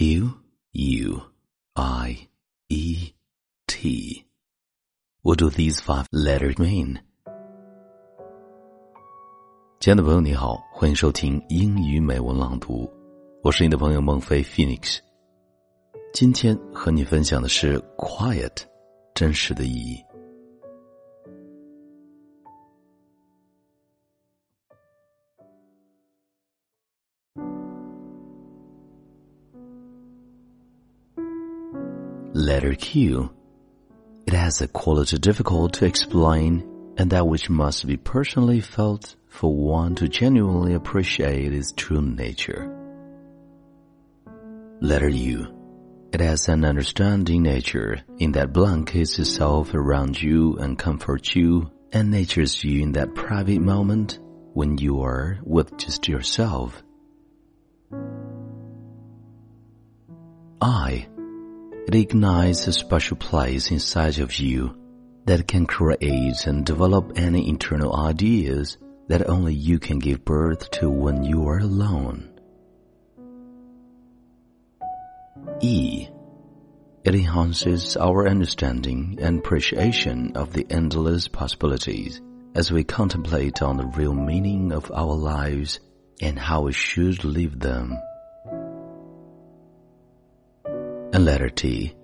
Q U I E T. What do these five letters mean? 亲爱的朋友，你好，欢迎收听英语美文朗读，我是你的朋友孟非 Phoenix。今天和你分享的是 “quiet” 真实的意义。Letter Q. It has a quality difficult to explain and that which must be personally felt for one to genuinely appreciate its true nature. Letter U. It has an understanding nature in that blankets itself around you and comforts you and natures you in that private moment when you are with just yourself. I it ignites a special place inside of you that can create and develop any internal ideas that only you can give birth to when you are alone. E. It enhances our understanding and appreciation of the endless possibilities as we contemplate on the real meaning of our lives and how we should live them. And letter T,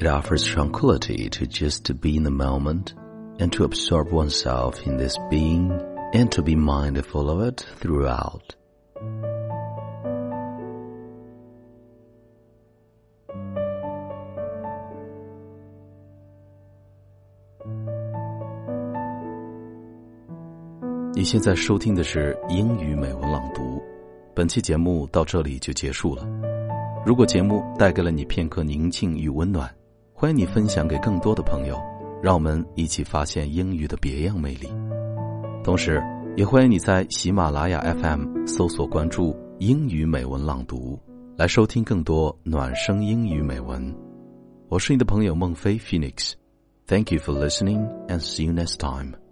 it offers tranquility to just to be in the moment and to absorb oneself in this being and to be mindful of it throughout. 你现在收听的是英语美文朗读，本期节目到这里就结束了。 如果节目带给了你片刻宁静与温暖，欢迎你分享给更多的朋友，让我们一起发现英语的别样魅力。同时，也欢迎你在喜马拉雅 FM 搜索关注“英语美文朗读”，来收听更多暖声英语美文。我是你的朋友孟非 Phoenix，Thank you for listening and see you next time.